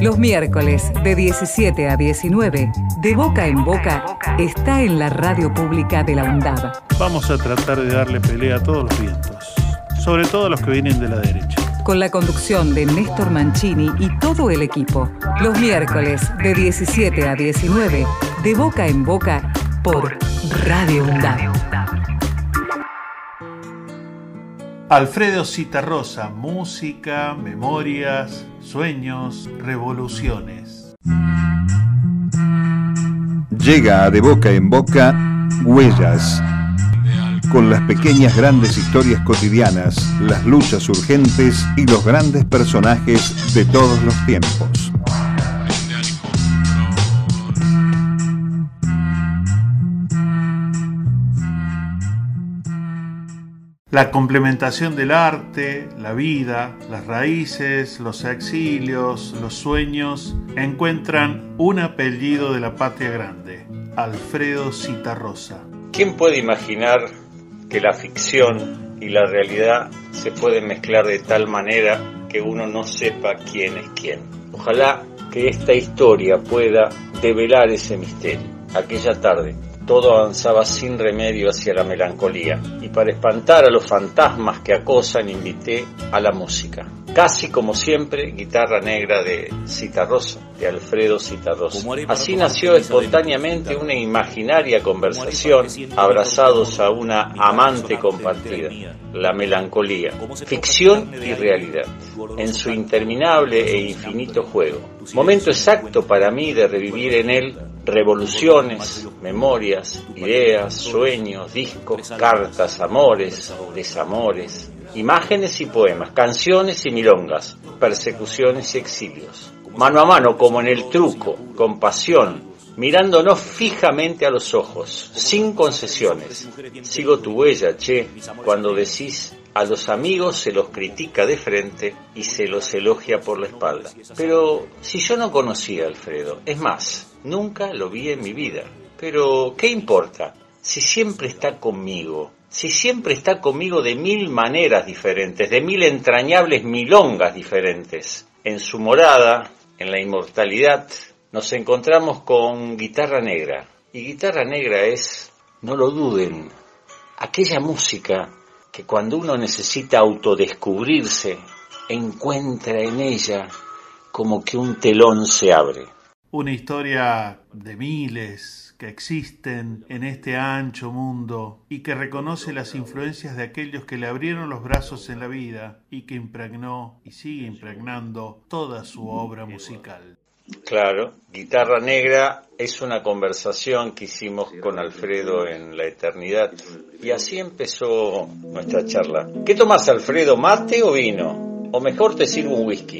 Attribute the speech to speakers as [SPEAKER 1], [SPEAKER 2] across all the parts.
[SPEAKER 1] Los miércoles de 17 a 19, de boca en boca, está en la radio pública de la UNDAB.
[SPEAKER 2] Vamos a tratar de darle pelea a todos los vientos, sobre todo a los que vienen de la derecha.
[SPEAKER 1] Con la conducción de Néstor Mancini y todo el equipo. Los miércoles de 17 a 19, de boca en boca, por Radio UNDAB.
[SPEAKER 2] Alfredo Citarrosa, música, memorias, sueños, revoluciones.
[SPEAKER 3] Llega De Boca en Boca Huellas, con las pequeñas grandes historias cotidianas, las luchas urgentes y los grandes personajes de todos los tiempos.
[SPEAKER 2] La complementación del arte, la vida, las raíces, los exilios, los sueños, encuentran un apellido de la patria grande, Alfredo Citarrosa.
[SPEAKER 4] ¿Quién puede imaginar que la ficción y la realidad se pueden mezclar de tal manera que uno no sepa quién es quién? Ojalá que esta historia pueda develar ese misterio. Aquella tarde, todo avanzaba sin remedio hacia la melancolía, y para espantar a los fantasmas que acosan invité a la música. Casi como siempre, guitarra negra de Citarrosa, de Alfredo Citarrosa. Así nació espontáneamente una imaginaria conversación, abrazados a una amante compartida, la melancolía, ficción y realidad, en su interminable e infinito juego. Momento exacto para mí de revivir en él revoluciones, memorias, ideas, sueños, discos, cartas, amores, desamores, imágenes y poemas, canciones y milongas, persecuciones y exilios. Mano a mano, como en el truco, con pasión, mirándonos fijamente a los ojos, sin concesiones. Sigo tu huella, che, cuando decís a los amigos se los critica de frente y se los elogia por la espalda. Pero si yo no conocía a Alfredo, es más, nunca lo vi en mi vida. Pero, ¿qué importa? Si siempre está conmigo, si siempre está conmigo de mil maneras diferentes, de mil entrañables milongas diferentes. En su morada, en la inmortalidad, nos encontramos con guitarra negra. Y guitarra negra es, no lo duden, aquella música que cuando uno necesita autodescubrirse, encuentra en ella como que un telón se abre.
[SPEAKER 2] Una historia de miles que existen en este ancho mundo y que reconoce las influencias de aquellos que le abrieron los brazos en la vida y que impregnó y sigue impregnando toda su obra musical.
[SPEAKER 4] Claro, Guitarra Negra es una conversación que hicimos con Alfredo en la eternidad y así empezó nuestra charla. ¿Qué tomas Alfredo, mate o vino? O mejor te sirvo un whisky.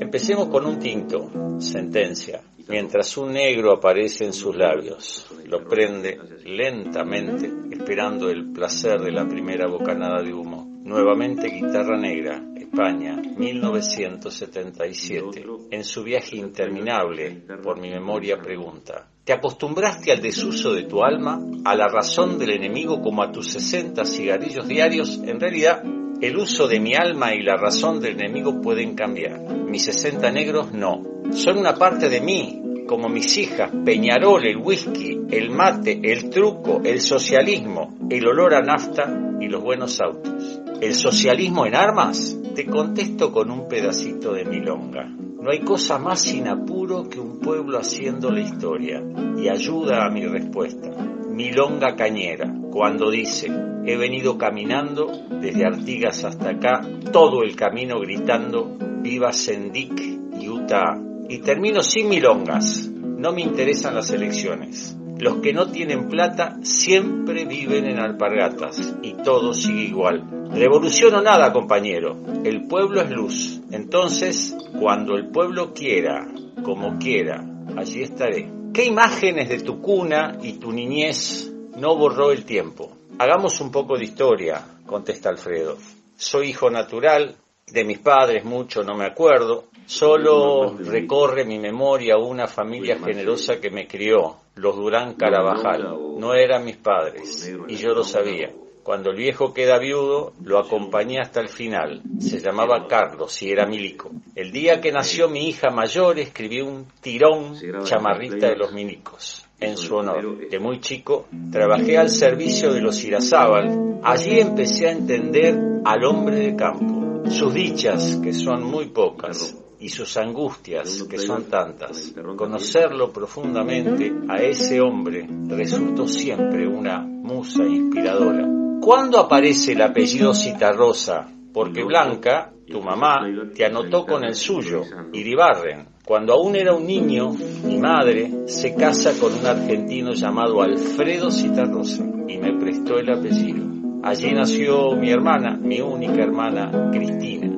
[SPEAKER 4] Empecemos con un tinto, sentencia, mientras un negro aparece en sus labios. Lo prende lentamente, esperando el placer de la primera bocanada de humo. Nuevamente guitarra negra, España, 1977. En su viaje interminable, por mi memoria pregunta, ¿te acostumbraste al desuso de tu alma, a la razón del enemigo como a tus 60 cigarrillos diarios? En realidad, el uso de mi alma y la razón del enemigo pueden cambiar. Mis 60 negros no. Son una parte de mí, como mis hijas, Peñarol, el whisky, el mate, el truco, el socialismo, el olor a nafta y los buenos autos. ¿El socialismo en armas? Te contesto con un pedacito de milonga. No hay cosa más sin apuro que un pueblo haciendo la historia y ayuda a mi respuesta. Milonga Cañera, cuando dice, he venido caminando desde Artigas hasta acá, todo el camino gritando, viva Sendik y Utah. Y termino sin milongas, no me interesan las elecciones. Los que no tienen plata siempre viven en alpargatas y todo sigue igual. Revolución o nada, compañero. El pueblo es luz. Entonces, cuando el pueblo quiera, como quiera, allí estaré. ¿Qué imágenes de tu cuna y tu niñez no borró el tiempo? Hagamos un poco de historia, contesta Alfredo. Soy hijo natural, de mis padres mucho no me acuerdo, solo recorre mi memoria una familia generosa que me crió, los Durán Carabajal. No eran mis padres, y yo lo sabía. Cuando el viejo queda viudo, lo acompañé hasta el final. Se llamaba Carlos y era milico. El día que nació mi hija mayor, escribí un tirón chamarrista de los milicos en su honor. De muy chico, trabajé al servicio de los Irazábal. Allí empecé a entender al hombre de campo, sus dichas, que son muy pocas, y sus angustias, que son tantas. Conocerlo profundamente a ese hombre resultó siempre una musa inspiradora. ¿Cuándo aparece el apellido Citarrosa? Porque Blanca, tu mamá, te anotó con el suyo, Iribarren. Cuando aún era un niño, mi madre se casa con un argentino llamado Alfredo Citarrosa y me prestó el apellido. Allí nació mi hermana, mi única hermana, Cristina.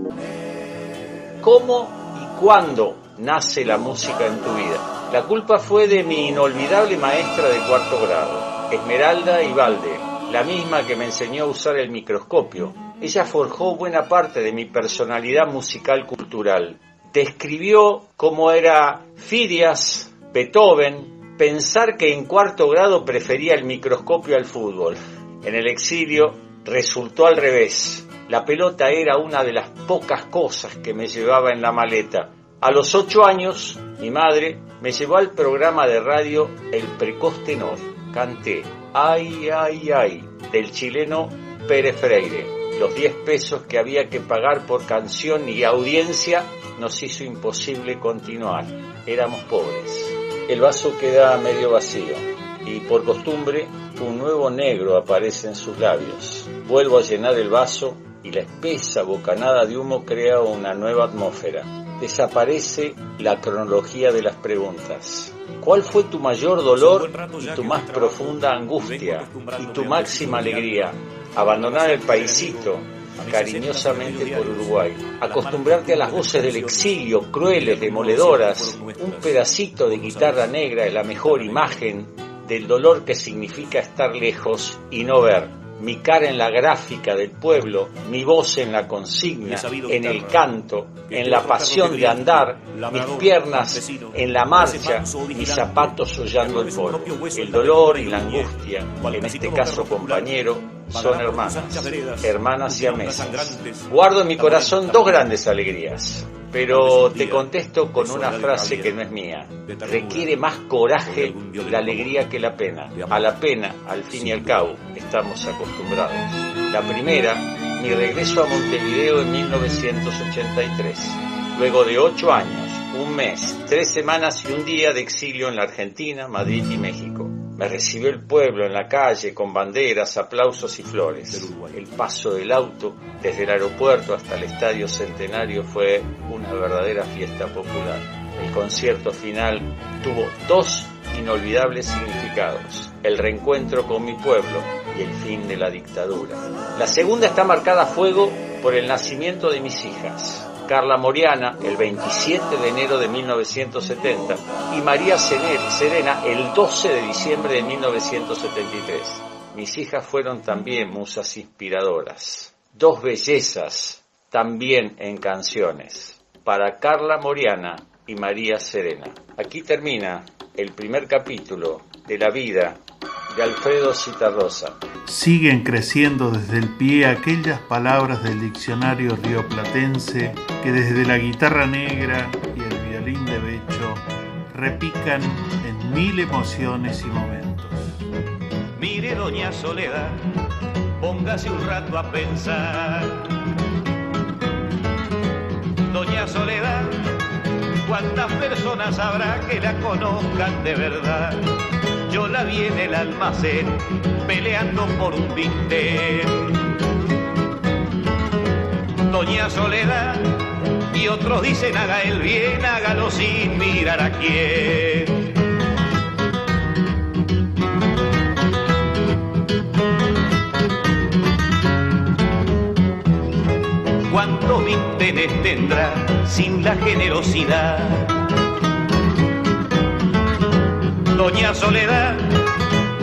[SPEAKER 4] ¿Cómo y cuándo nace la música en tu vida? La culpa fue de mi inolvidable maestra de cuarto grado, Esmeralda Ibalde, la misma que me enseñó a usar el microscopio. Ella forjó buena parte de mi personalidad musical cultural. Describió cómo era Fidias, Beethoven, pensar que en cuarto grado prefería el microscopio al fútbol. En el exilio resultó al revés. La pelota era una de las pocas cosas que me llevaba en la maleta. A los ocho años, mi madre me llevó al programa de radio El Precoz Tenor. Canté Ay, ay, ay, del chileno Pérez Freire. Los 10 pesos que había que pagar por canción y audiencia nos hizo imposible continuar. Éramos pobres. El vaso queda medio vacío y por costumbre un nuevo negro aparece en sus labios. Vuelvo a llenar el vaso y la espesa bocanada de humo crea una nueva atmósfera. Desaparece la cronología de las preguntas. ¿Cuál fue tu mayor dolor y tu más profunda angustia y tu máxima alegría? Abandonar el paisito cariñosamente por Uruguay, acostumbrarte a las voces del exilio, crueles, demoledoras. Un pedacito de guitarra negra es la mejor imagen del dolor que significa estar lejos y no ver mi cara en la gráfica del pueblo, mi voz en la consigna, en el canto, en la pasión de andar, mis piernas en la marcha, mis zapatos hollando el polvo. El dolor y la angustia, en este caso compañero, son hermanas, hermanas y amesas. Guardo en mi corazón dos grandes alegrías pero te contesto con una frase que no es mía. Requiere más coraje la alegría que la pena. A la pena, al fin y al cabo, estamos acostumbrados. La primera, mi regreso a Montevideo en 1983. Luego de ocho años, un mes, tres semanas y un día de exilio en la Argentina, Madrid y México. Me recibió el pueblo en la calle con banderas, aplausos y flores. El paso del auto desde el aeropuerto hasta el Estadio Centenario fue una verdadera fiesta popular. El concierto final tuvo dos inolvidables significados. El reencuentro con mi pueblo y el fin de la dictadura. La segunda está marcada a fuego por el nacimiento de mis hijas. Carla Moriana el 27 de enero de 1970 y María Serena el 12 de diciembre de 1973. Mis hijas fueron también musas inspiradoras, dos bellezas también en canciones, para Carla Moriana y María Serena. Aquí termina el primer capítulo de la vida de Alfredo Citarrosa.
[SPEAKER 2] Siguen creciendo desde el pie aquellas palabras del diccionario rioplatense que desde la guitarra negra y el violín de becho repican en mil emociones y momentos.
[SPEAKER 5] Mire, doña Soledad, póngase un rato a pensar. Doña Soledad, ¿cuántas personas habrá que la conozcan de verdad? Yo la vi en el almacén peleando por un bistec. Doña Soledad y otros dicen haga el bien, hágalo sin mirar a quién. ¿Cuántos vintenes tendrá sin la generosidad? doña Soledad,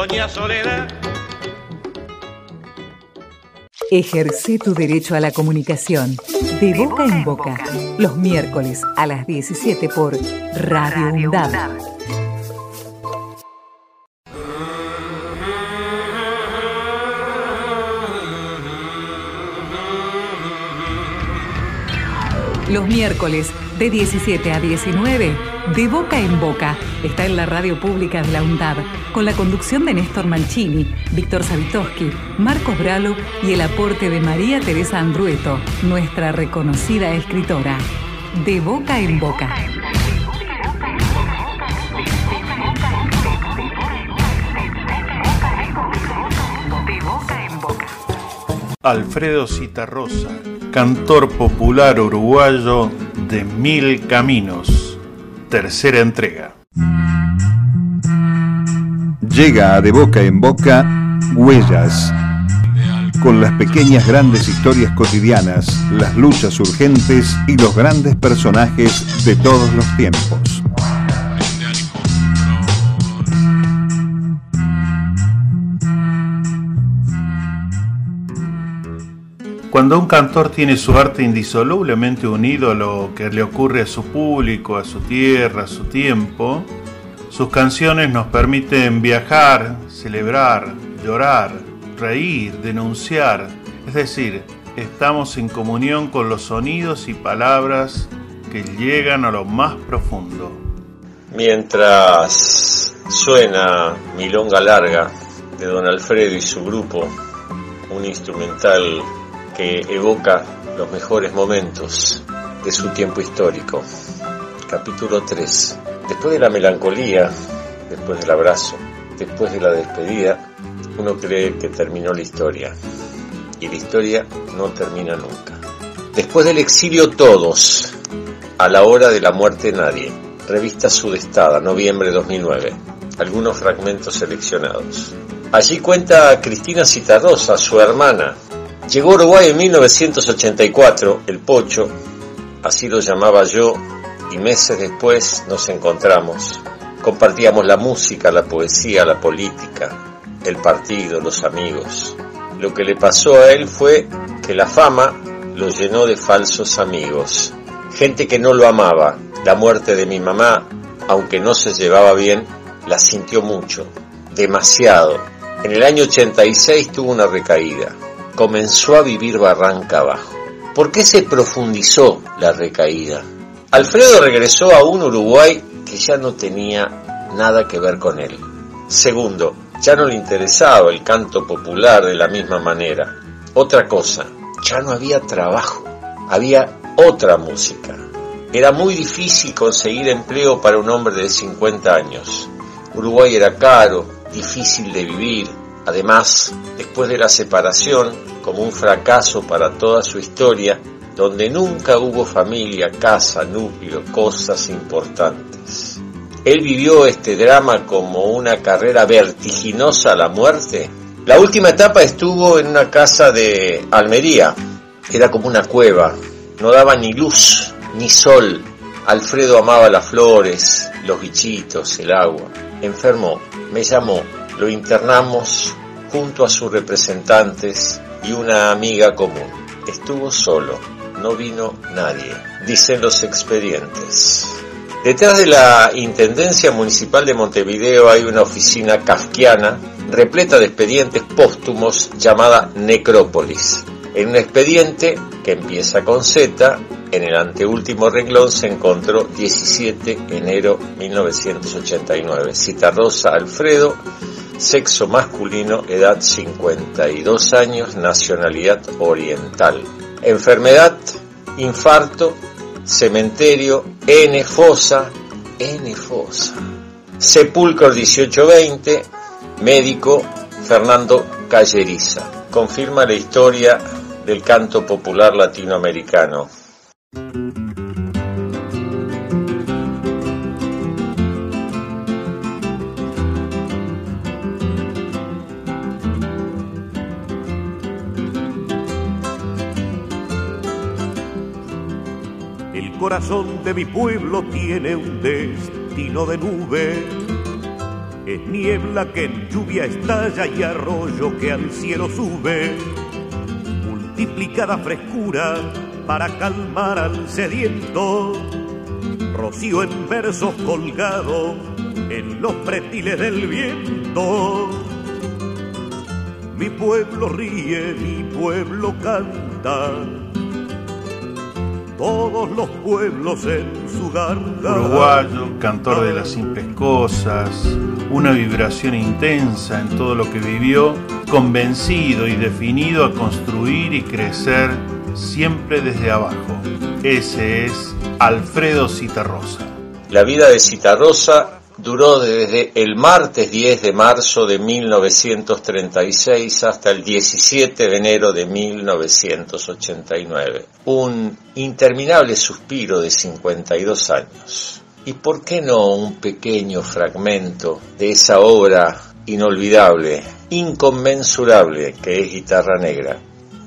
[SPEAKER 5] Doña Soledad.
[SPEAKER 1] Ejerce tu derecho a la comunicación de boca en boca los miércoles a las 17 por Radio UNDAD. Los miércoles de 17 a 19 de Boca en Boca está en la radio pública de la UNDAB, con la conducción de Néstor Mancini, Víctor Savitoski, Marcos Bralo y el aporte de María Teresa Andrueto, nuestra reconocida escritora. De Boca en Boca.
[SPEAKER 2] Alfredo Citarrosa, cantor popular uruguayo de Mil Caminos tercera entrega.
[SPEAKER 3] Llega De Boca en Boca Huellas, con las pequeñas grandes historias cotidianas, las luchas urgentes y los grandes personajes de todos los tiempos.
[SPEAKER 2] Cuando un cantor tiene su arte indisolublemente unido a lo que le ocurre a su público, a su tierra, a su tiempo, sus canciones nos permiten viajar, celebrar, llorar, reír, denunciar, es decir, estamos en comunión con los sonidos y palabras que llegan a lo más profundo.
[SPEAKER 4] Mientras suena Milonga Larga de Don Alfredo y su grupo, un instrumental que evoca los mejores momentos de su tiempo histórico. Capítulo 3. Después de la melancolía, después del abrazo, después de la despedida, uno cree que terminó la historia. Y la historia no termina nunca. Después del exilio todos, a la hora de la muerte nadie. Revista Sudestada, noviembre 2009. Algunos fragmentos seleccionados. Allí cuenta Cristina Citarrosa, su hermana, Llegó a Uruguay en 1984, el Pocho, así lo llamaba yo, y meses después nos encontramos. Compartíamos la música, la poesía, la política, el partido, los amigos. Lo que le pasó a él fue que la fama lo llenó de falsos amigos, gente que no lo amaba. La muerte de mi mamá, aunque no se llevaba bien, la sintió mucho, demasiado. En el año 86 tuvo una recaída comenzó a vivir barranca abajo. ¿Por qué se profundizó la recaída? Alfredo regresó a un Uruguay que ya no tenía nada que ver con él. Segundo, ya no le interesaba el canto popular de la misma manera. Otra cosa, ya no había trabajo, había otra música. Era muy difícil conseguir empleo para un hombre de 50 años. Uruguay era caro, difícil de vivir. Además, después de la separación, como un fracaso para toda su historia, donde nunca hubo familia, casa, núcleo, cosas importantes. Él vivió este drama como una carrera vertiginosa a la muerte. La última etapa estuvo en una casa de Almería. Era como una cueva. No daba ni luz, ni sol. Alfredo amaba las flores, los bichitos, el agua. Enfermo, me llamó. Lo internamos junto a sus representantes y una amiga común. Estuvo solo, no vino nadie, dicen los expedientes. Detrás de la Intendencia Municipal de Montevideo hay una oficina kafkiana repleta de expedientes póstumos llamada Necrópolis. En un expediente empieza con Z, en el anteúltimo renglón se encontró 17 de enero 1989. Cita Rosa Alfredo, sexo masculino, edad 52 años, nacionalidad oriental. Enfermedad, infarto, cementerio, N fosa, N fosa. Sepulcro 1820, médico Fernando Calleriza. Confirma la historia del canto popular latinoamericano.
[SPEAKER 5] El corazón de mi pueblo tiene un destino de nube. Es niebla que en lluvia estalla y arroyo que al cielo sube. Multiplicada frescura para calmar al sediento. Rocío en versos colgados en los pretiles del viento. Mi pueblo ríe, mi pueblo canta todos los pueblos en su garganta.
[SPEAKER 2] Uruguayo, cantor de las simples cosas, una vibración intensa en todo lo que vivió, convencido y definido a construir y crecer siempre desde abajo. Ese es Alfredo Citarrosa.
[SPEAKER 4] La vida de Citarrosa duró desde el martes 10 de marzo de 1936 hasta el 17 de enero de 1989. Un interminable suspiro de 52 años. ¿Y por qué no un pequeño fragmento de esa obra inolvidable, inconmensurable que es Guitarra Negra?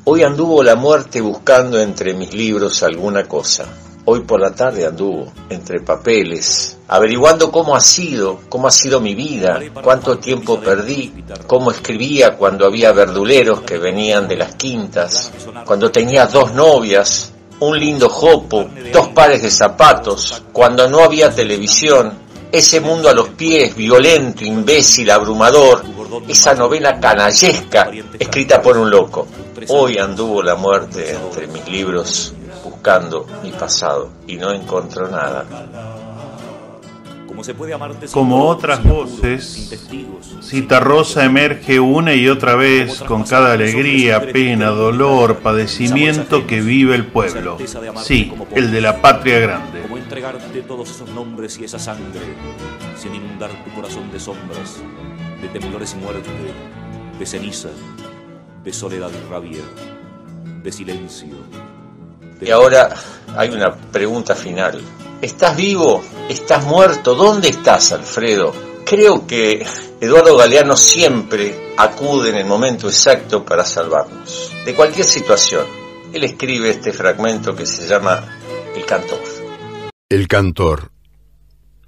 [SPEAKER 4] Hoy anduvo la muerte buscando entre mis libros alguna cosa. Hoy por la tarde anduvo entre papeles, averiguando cómo ha sido, cómo ha sido mi vida, cuánto tiempo perdí, cómo escribía cuando había verduleros que venían de las quintas, cuando tenía dos novias, un lindo jopo, dos pares de zapatos, cuando no había televisión, ese mundo a los pies, violento, imbécil, abrumador, esa novela canallesca escrita por un loco. Hoy anduvo la muerte entre mis libros buscando mi pasado y no encontró nada.
[SPEAKER 2] Como otras voces, Citarrosa emerge una y otra vez con cada alegría, pena, dolor, padecimiento que vive el pueblo. Sí, el de la patria grande.
[SPEAKER 6] Como entregarte todos esos nombres y esa sangre, sin inundar tu corazón de sombras, de temblores y muerte, de ceniza, de soledad y rabia, de silencio.
[SPEAKER 4] Y ahora hay una pregunta final. ¿Estás vivo? ¿Estás muerto? ¿Dónde estás, Alfredo? Creo que Eduardo Galeano siempre acude en el momento exacto para salvarnos. De cualquier situación. Él escribe este fragmento que se llama El cantor.
[SPEAKER 7] El cantor.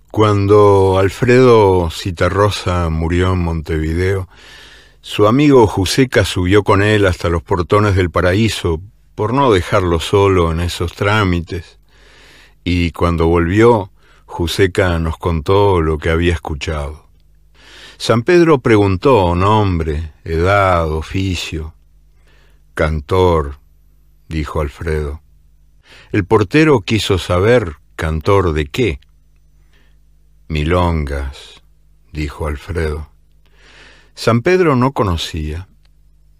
[SPEAKER 7] Cuando Alfredo Citarrosa murió en Montevideo, su amigo Juseca subió con él hasta los portones del paraíso por no dejarlo solo en esos trámites. Y cuando volvió, Juseca nos contó lo que había escuchado. San Pedro preguntó nombre, edad, oficio. Cantor, dijo Alfredo. El portero quiso saber cantor de qué. Milongas, dijo Alfredo. San Pedro no conocía.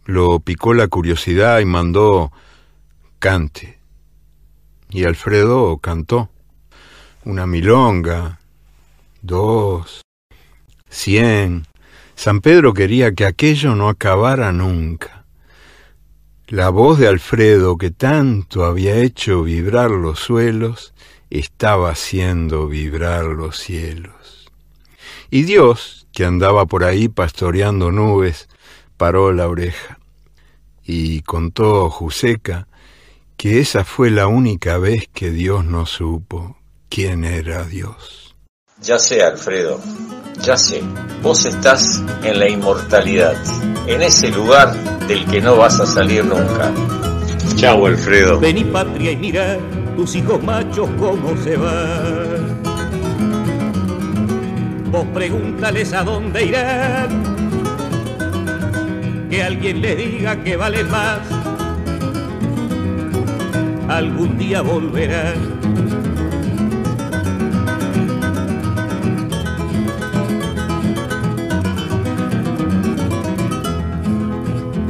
[SPEAKER 7] Lo picó la curiosidad y mandó cante. Y Alfredo cantó. Una milonga, dos, cien. San Pedro quería que aquello no acabara nunca. La voz de Alfredo, que tanto había hecho vibrar los suelos, estaba haciendo vibrar los cielos. Y Dios, que andaba por ahí pastoreando nubes, paró la oreja y contó Juseca que esa fue la única vez que Dios no supo quién era Dios.
[SPEAKER 4] Ya sé, Alfredo, ya sé, vos estás en la inmortalidad, en ese lugar del que no vas a salir nunca. Chao, Alfredo.
[SPEAKER 5] Vení patria y mira tus hijos machos cómo se van. Vos pregúntales a dónde irán, que alguien les diga que valen más. Algún día volverán.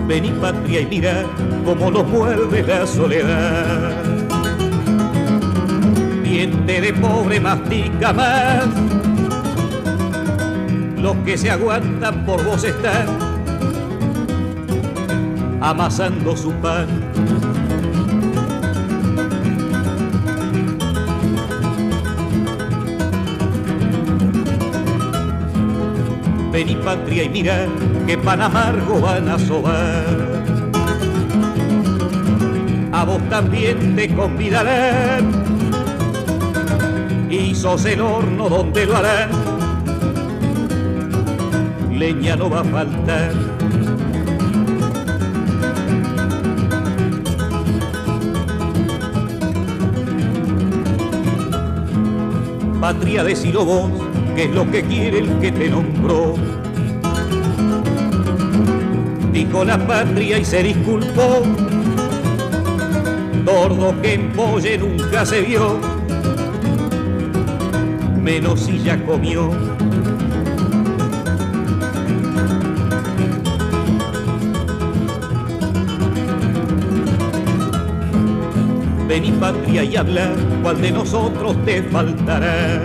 [SPEAKER 5] Ven y patria y mira cómo los muerde la soledad. Diente de pobre mastica más. Los que se aguantan por vos están amasando su pan. Y patria y mira que pan amargo van a sobar. A vos también te convidarán y sos el horno donde lo harán. Leña no va a faltar. Patria decilo vos, que es lo que quiere el que te nombró. Dijo la patria y se disculpó. Tordo que en polle nunca se vio, menos si ya comió. Ven y patria y habla, cuál de nosotros te faltará.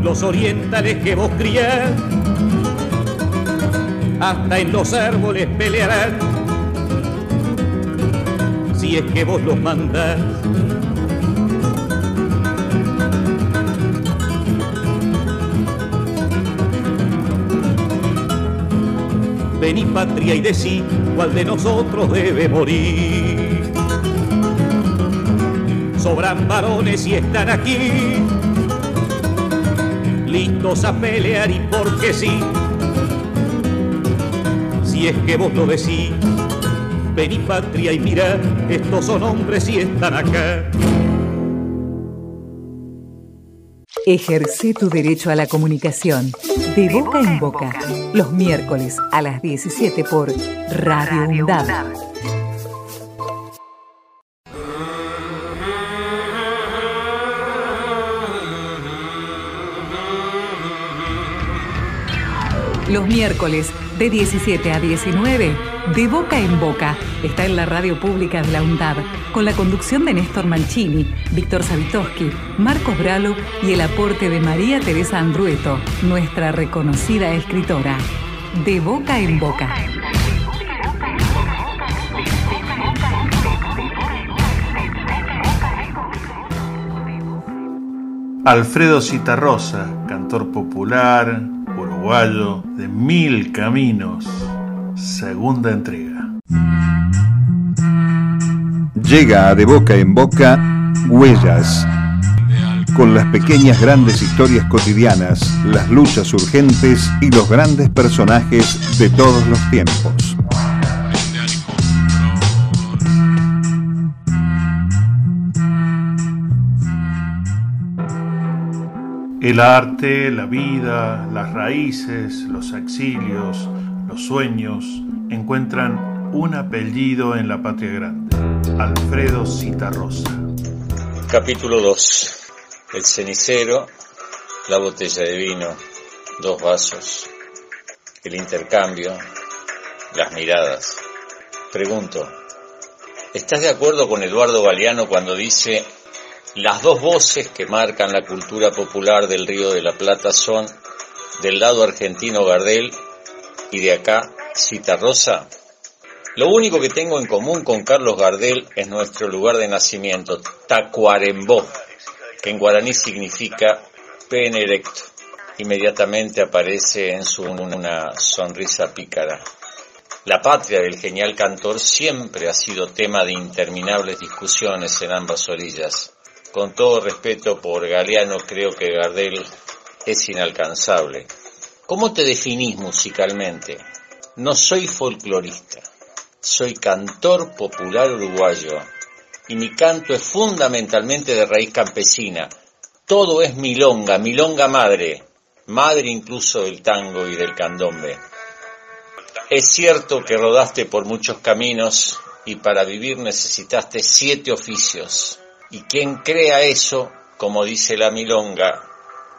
[SPEAKER 5] Los orientales que vos criás, hasta en los árboles pelearán, si es que vos los mandás. Vení patria y decí cuál de nosotros debe morir. Sobran varones y están aquí, listos a pelear y porque sí. Si es que vos lo decís, vení patria y mira, estos son hombres y están acá.
[SPEAKER 1] Ejerce tu derecho a la comunicación de boca en boca, los miércoles a las 17 por Radio UNDAD. Los miércoles de 17 a 19, de boca en boca, está en la radio pública de la UNDAD, con la conducción de Néstor Mancini, Víctor Savitoski, Marcos Bralo y el aporte de María Teresa Andrueto, nuestra reconocida escritora. De boca en boca.
[SPEAKER 2] Alfredo Citarrosa, cantor popular, de Mil Caminos, segunda entrega.
[SPEAKER 3] Llega De Boca en Boca Huellas, con las pequeñas grandes historias cotidianas, las luchas urgentes y los grandes personajes de todos los tiempos.
[SPEAKER 2] El arte, la vida, las raíces, los exilios, los sueños encuentran un apellido en la patria grande, Alfredo Citarrosa.
[SPEAKER 4] Capítulo 2. El cenicero, la botella de vino, dos vasos, el intercambio, las miradas. Pregunto, ¿estás de acuerdo con Eduardo Galeano cuando dice las dos voces que marcan la cultura popular del Río de la Plata son del lado argentino Gardel y de acá Citarrosa. Lo único que tengo en común con Carlos Gardel es nuestro lugar de nacimiento, Tacuarembó, que en guaraní significa pene erecto. Inmediatamente aparece en su una sonrisa pícara. La patria del genial cantor siempre ha sido tema de interminables discusiones en ambas orillas. Con todo respeto por Galeano, creo que Gardel es inalcanzable. ¿Cómo te definís musicalmente? No soy folclorista, soy cantor popular uruguayo y mi canto es fundamentalmente de raíz campesina, Todo es milonga, milonga madre, madre incluso del tango y del candombe. Es cierto que rodaste por muchos caminos y para vivir necesitaste siete oficios. Y quien crea eso, como dice la milonga,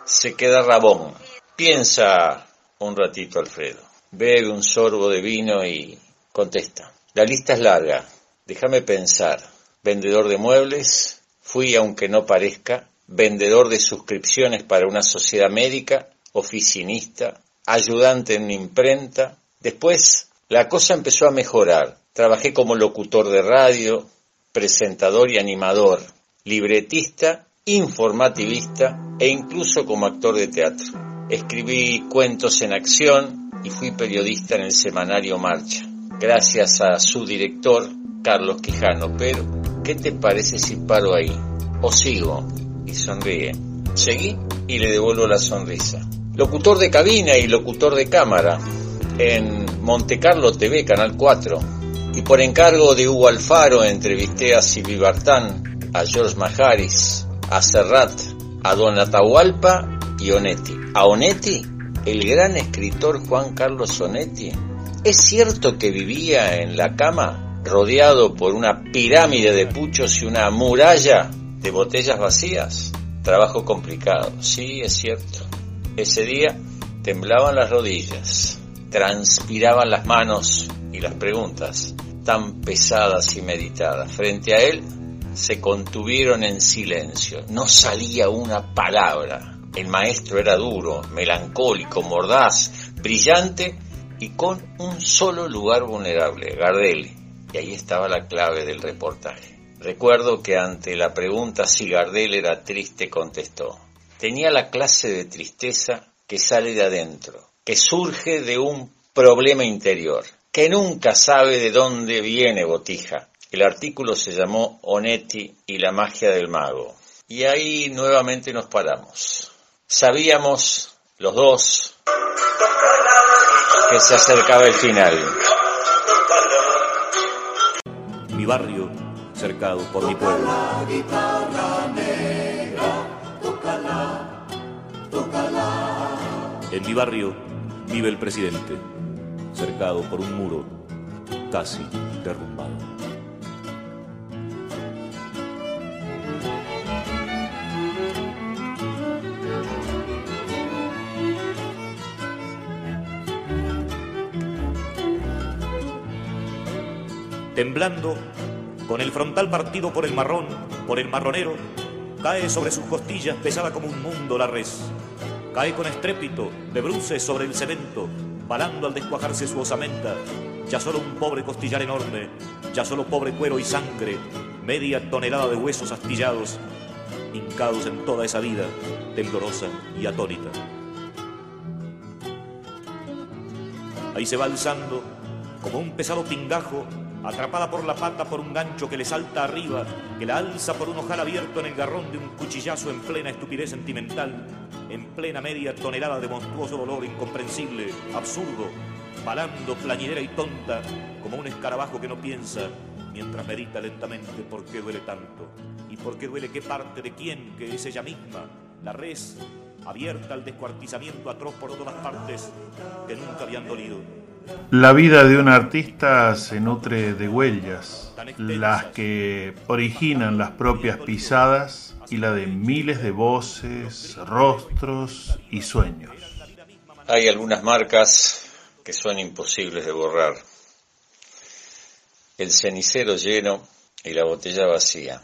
[SPEAKER 4] se queda rabón. Piensa un ratito, Alfredo. Bebe un sorbo de vino y contesta. La lista es larga. Déjame pensar. Vendedor de muebles, fui aunque no parezca, vendedor de suscripciones para una sociedad médica, oficinista, ayudante en imprenta. Después la cosa empezó a mejorar. Trabajé como locutor de radio, presentador y animador, libretista, informativista e incluso como actor de teatro. Escribí cuentos en acción y fui periodista en el semanario Marcha, gracias a su director, Carlos Quijano. Pero, ¿qué te parece si paro ahí? O sigo y sonríe. Seguí y le devuelvo la sonrisa. Locutor de cabina y locutor de cámara en Monte Carlo TV, Canal 4. Y por encargo de Hugo Alfaro entrevisté a Silvi a George Majaris, a Serrat, a Don Atahualpa y Onetti. A Onetti, el gran escritor Juan Carlos Onetti, ¿es cierto que vivía en la cama rodeado por una pirámide de puchos y una muralla de botellas vacías? Trabajo complicado, sí, es cierto. Ese día temblaban las rodillas, transpiraban las manos y las preguntas, tan pesadas y meditadas. Frente a él se contuvieron en silencio, no salía una palabra. El maestro era duro, melancólico, mordaz, brillante y con un solo lugar vulnerable, Gardel. Y ahí estaba la clave del reportaje. Recuerdo que ante la pregunta si Gardel era triste contestó, tenía la clase de tristeza que sale de adentro, que surge de un problema interior, que nunca sabe de dónde viene Botija. El artículo se llamó Onetti y la magia del mago. Y ahí nuevamente nos paramos. Sabíamos los dos que se acercaba el final.
[SPEAKER 5] Mi barrio cercado por mi pueblo. En mi barrio vive el presidente, cercado por un muro casi derrumbado. Temblando, con el frontal partido por el marrón, por el marronero, cae sobre sus costillas pesada como un mundo la res. Cae con estrépito, de bruces sobre el cemento, balando al descuajarse su osamenta. Ya solo un pobre costillar enorme, ya solo pobre cuero y sangre, media tonelada de huesos astillados, hincados en toda esa vida, temblorosa y atónita. Ahí se va alzando, como un pesado pingajo, atrapada por la pata por un gancho que le salta arriba, que la alza por un ojal abierto en el garrón de un cuchillazo en plena estupidez sentimental, en plena media tonelada de monstruoso dolor incomprensible, absurdo, balando plañidera y tonta, como un escarabajo que no piensa, mientras medita lentamente por qué duele tanto, y por qué duele qué parte de quién, que es ella misma, la res, abierta al descuartizamiento atroz por todas partes, que nunca habían dolido
[SPEAKER 2] la vida de un artista se nutre de huellas, las que originan las propias pisadas y la de miles de voces, rostros y sueños.
[SPEAKER 4] Hay algunas marcas que son imposibles de borrar. El cenicero lleno y la botella vacía.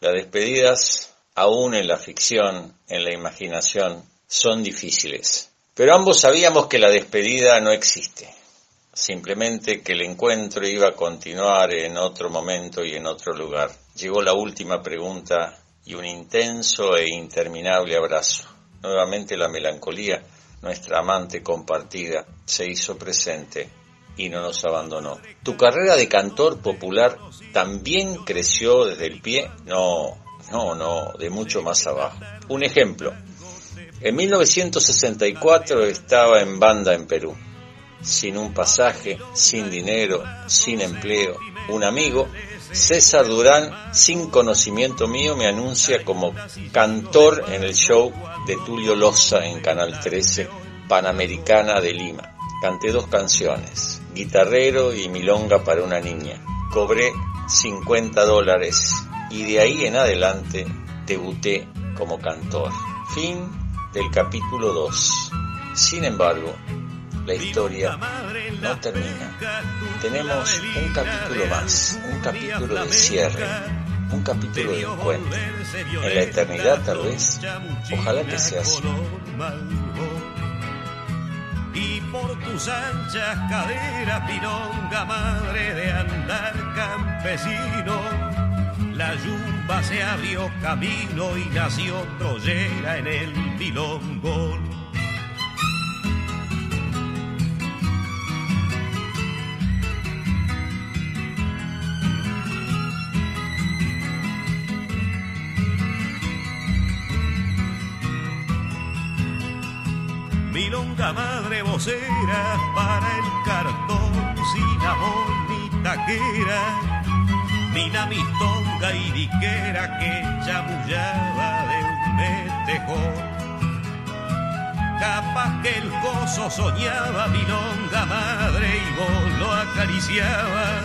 [SPEAKER 4] Las despedidas, aún en la ficción, en la imaginación, son difíciles pero ambos sabíamos que la despedida no existe, simplemente que el encuentro iba a continuar en otro momento y en otro lugar. Llegó la última pregunta y un intenso e interminable abrazo. Nuevamente la melancolía, nuestra amante compartida, se hizo presente y no nos abandonó. ¿Tu carrera de cantor popular también creció desde el pie? No, no, no, de mucho más abajo. Un ejemplo, en 1964 estaba en banda en Perú. sin un pasaje, sin dinero, sin empleo, un amigo, César Durán, sin conocimiento mío, me anuncia como cantor en el show de Tulio Loza en Canal 13, Panamericana de Lima. Canté dos canciones, Guitarrero y Milonga para una niña. Cobré 50 dólares y de ahí en adelante debuté como cantor. Fin del capítulo 2. Sin embargo, la historia no termina. Tenemos un capítulo más, un capítulo de cierre, un capítulo de encuentro. En la eternidad tal vez, ojalá que sea así.
[SPEAKER 5] Y por tus anchas caderas, pilonga madre de andar campesino, la yumba se abrió camino y nació troyera en el pilongón. milonga madre vocera para el cartón sin amor ni taquera, mina mistonga y diquera que chamullaba de un metejón. Capaz que el gozo soñaba milonga madre y vos lo acariciabas.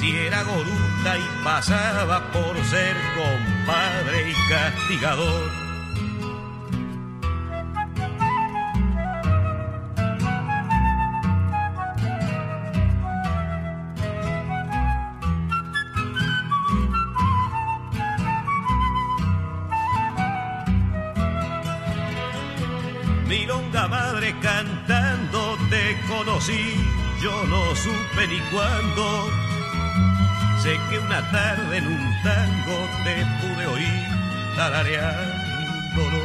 [SPEAKER 5] Si era goruta y pasaba por ser compadre y castigador conocí, yo no supe ni cuándo. Sé que una tarde en un tango te pude oír tarareándolo.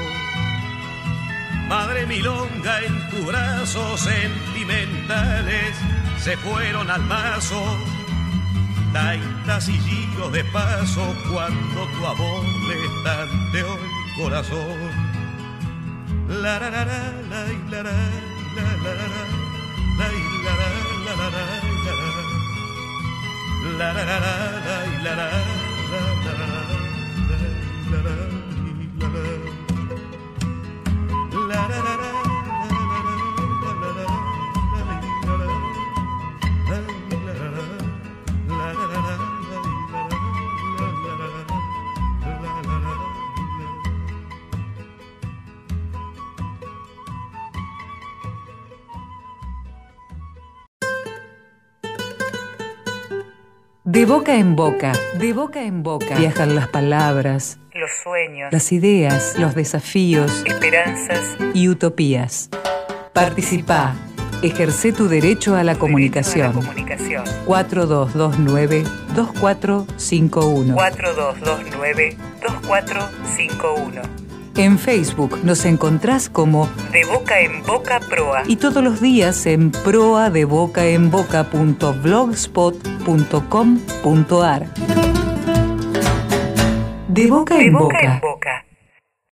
[SPEAKER 5] Madre milonga en tu brazos sentimentales se fueron al mazo. Taitas y giros de paso cuando tu amor le tanteó el corazón la la la la la la la la la la la la la
[SPEAKER 1] De boca en boca, de boca en boca, viajan las palabras,
[SPEAKER 8] los sueños,
[SPEAKER 1] las ideas, los desafíos,
[SPEAKER 8] esperanzas
[SPEAKER 1] y utopías. Participa, ejerce tu derecho a la comunicación. 4229-2451.
[SPEAKER 8] 4229-2451.
[SPEAKER 1] En Facebook nos encontrás como
[SPEAKER 8] De Boca en Boca Proa.
[SPEAKER 1] Y todos los días en proa de boca en. De boca en boca.